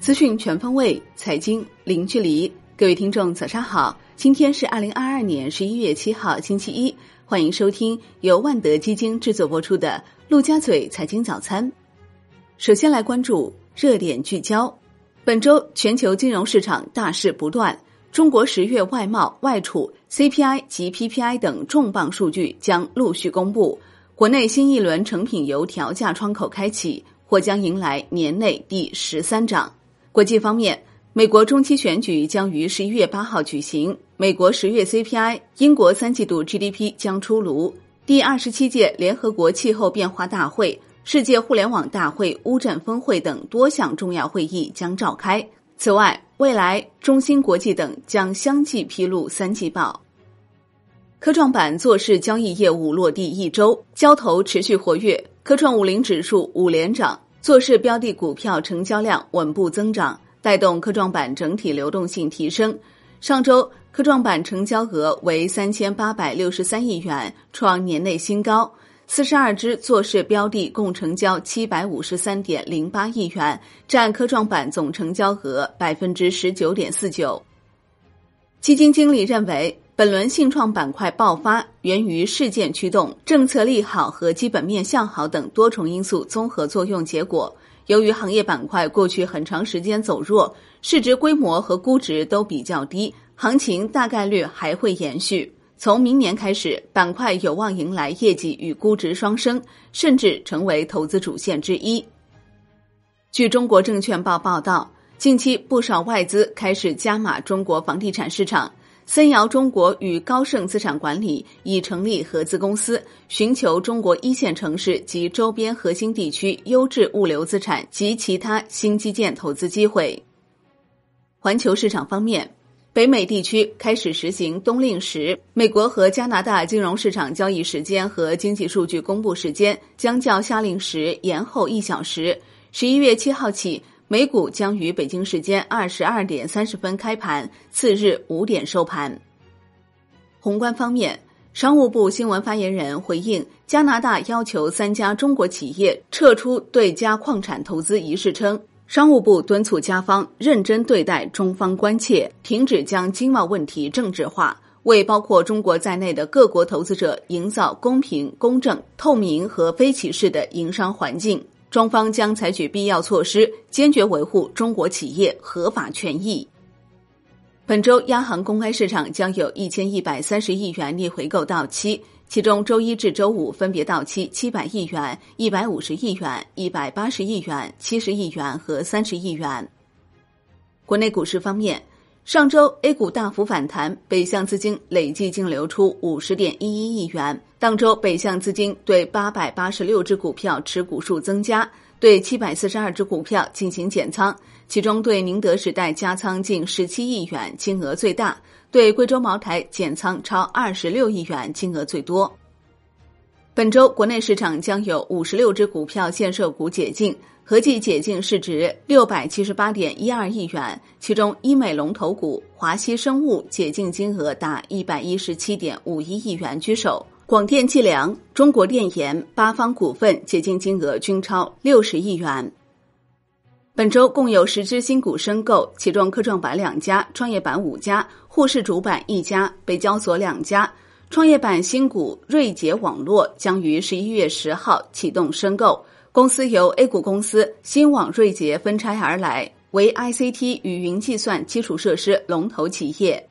资讯全方位，财经零距离。各位听众，早上好！今天是二零二二年十一月七号，星期一。欢迎收听由万德基金制作播出的《陆家嘴财经早餐》。首先来关注热点聚焦。本周全球金融市场大事不断，中国十月外贸、外储、CPI 及 PPI 等重磅数据将陆续公布。国内新一轮成品油调价窗口开启，或将迎来年内第十三涨。国际方面，美国中期选举将于十一月八号举行。美国十月 CPI、英国三季度 GDP 将出炉。第二十七届联合国气候变化大会、世界互联网大会、乌镇峰会等多项重要会议将召开。此外，未来、中芯国际等将相继披露三季报。科创板做市交易业务落地一周，交投持续活跃，科创五零指数五连涨。做市标的股票成交量稳步增长，带动科创板整体流动性提升。上周科创板成交额为三千八百六十三亿元，创年内新高。四十二只做市标的共成交七百五十三点零八亿元，占科创板总成交额百分之十九点四九。基金经理认为。本轮信创板块爆发源于事件驱动、政策利好和基本面向好等多重因素综合作用结果。由于行业板块过去很长时间走弱，市值规模和估值都比较低，行情大概率还会延续。从明年开始，板块有望迎来业绩与估值双升，甚至成为投资主线之一。据中国证券报报道，近期不少外资开始加码中国房地产市场。森瑶中国与高盛资产管理已成立合资公司，寻求中国一线城市及周边核心地区优质物流资产及其他新基建投资机会。环球市场方面，北美地区开始实行冬令时，美国和加拿大金融市场交易时间和经济数据公布时间将较夏令时延后一小时。十一月七号起。美股将于北京时间二十二点三十分开盘，次日五点收盘。宏观方面，商务部新闻发言人回应加拿大要求三家中国企业撤出对加矿产投资一事称，商务部敦促加方认真对待中方关切，停止将经贸问题政治化，为包括中国在内的各国投资者营造公平、公正、透明和非歧视的营商环境。中方将采取必要措施，坚决维护中国企业合法权益。本周央行公开市场将有一千一百三十亿元逆回购到期，其中周一至周五分别到期七百亿元、一百五十亿元、一百八十亿元、七十亿元和三十亿元。国内股市方面。上周 A 股大幅反弹，北向资金累计净流出五十点一一亿元。当周北向资金对八百八十六只股票持股数增加，对七百四十二只股票进行减仓，其中对宁德时代加仓近十七亿元，金额最大；对贵州茅台减仓超二十六亿元，金额最多。本周国内市场将有五十六只股票限售股解禁。合计解禁市值六百七十八点一二亿元，其中医美龙头股华西生物解禁金额达一百一十七点五一亿元居首，广电计量、中国电研、八方股份解禁金额均超六十亿元。本周共有十只新股申购，其中科创板两家，创业板五家，沪市主板一家，北交所两家。创业板新股瑞捷网络将于十一月十号启动申购。公司由 A 股公司新网瑞捷分拆而来，为 ICT 与云计算基础设施龙头企业。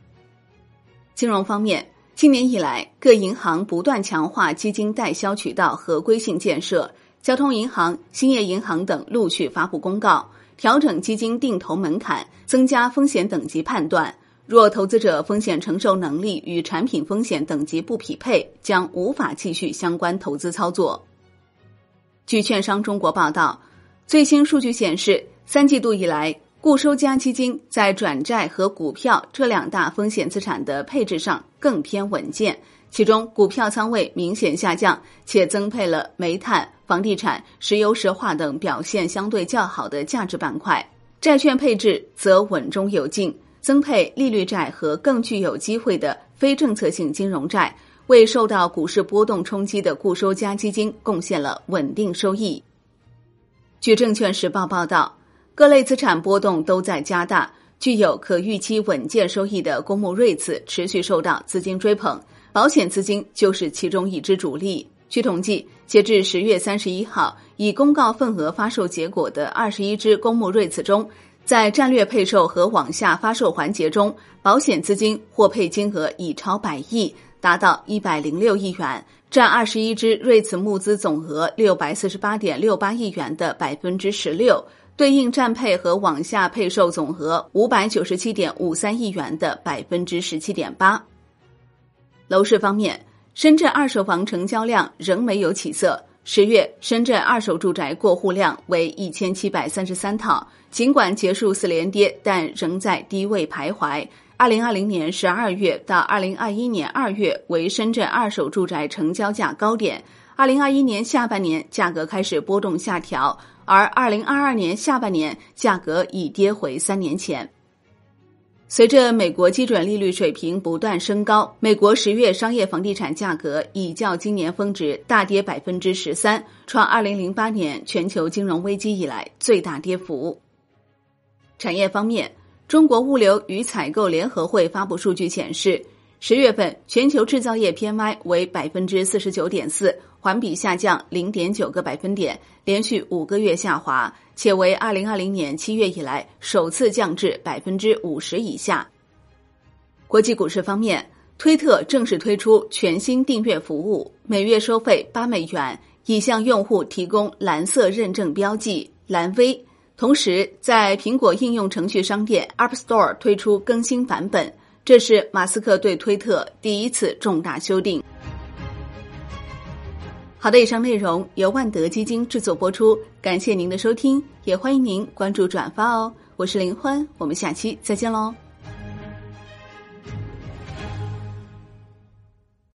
金融方面，今年以来，各银行不断强化基金代销渠道合规性建设，交通银行、兴业银行等陆续发布公告，调整基金定投门槛，增加风险等级判断。若投资者风险承受能力与产品风险等级不匹配，将无法继续相关投资操作。据券商中国报道，最新数据显示，三季度以来，固收加基金在转债和股票这两大风险资产的配置上更偏稳健，其中股票仓位明显下降，且增配了煤炭、房地产、石油石化等表现相对较好的价值板块；债券配置则稳中有进，增配利率债和更具有机会的非政策性金融债。为受到股市波动冲击的固收加基金贡献了稳定收益。据证券时报报道，各类资产波动都在加大，具有可预期稳健收益的公募瑞次持续受到资金追捧，保险资金就是其中一支主力。据统计，截至十月三十一号，已公告份额发售结果的二十一只公募瑞次中，在战略配售和网下发售环节中，保险资金获配金额已超百亿，达到一百零六亿元，占二十一只瑞慈募资总额六百四十八点六八亿元的百分之十六。对应占配和网下配售总额五百九十七点五三亿元的百分之十七点八。楼市方面，深圳二手房成交量仍没有起色。十月，深圳二手住宅过户量为一千七百三十三套，尽管结束四连跌，但仍在低位徘徊。二零二零年十二月到二零二一年二月为深圳二手住宅成交价高点。二零二一年下半年价格开始波动下调。而二零二二年下半年价格已跌回三年前。随着美国基准利率水平不断升高，美国十月商业房地产价格已较今年峰值大跌百分之十三，创二零零八年全球金融危机以来最大跌幅。产业方面，中国物流与采购联合会发布数据显示。十月份全球制造业 PMI 为百分之四十九点四，环比下降零点九个百分点，连续五个月下滑，且为二零二零年七月以来首次降至百分之五十以下。国际股市方面，推特正式推出全新订阅服务，每月收费八美元，已向用户提供蓝色认证标记蓝 V。同时，在苹果应用程序商店 App Store 推出更新版本。这是马斯克对推特第一次重大修订。好的，以上内容由万德基金制作播出，感谢您的收听，也欢迎您关注转发哦。我是林欢，我们下期再见喽。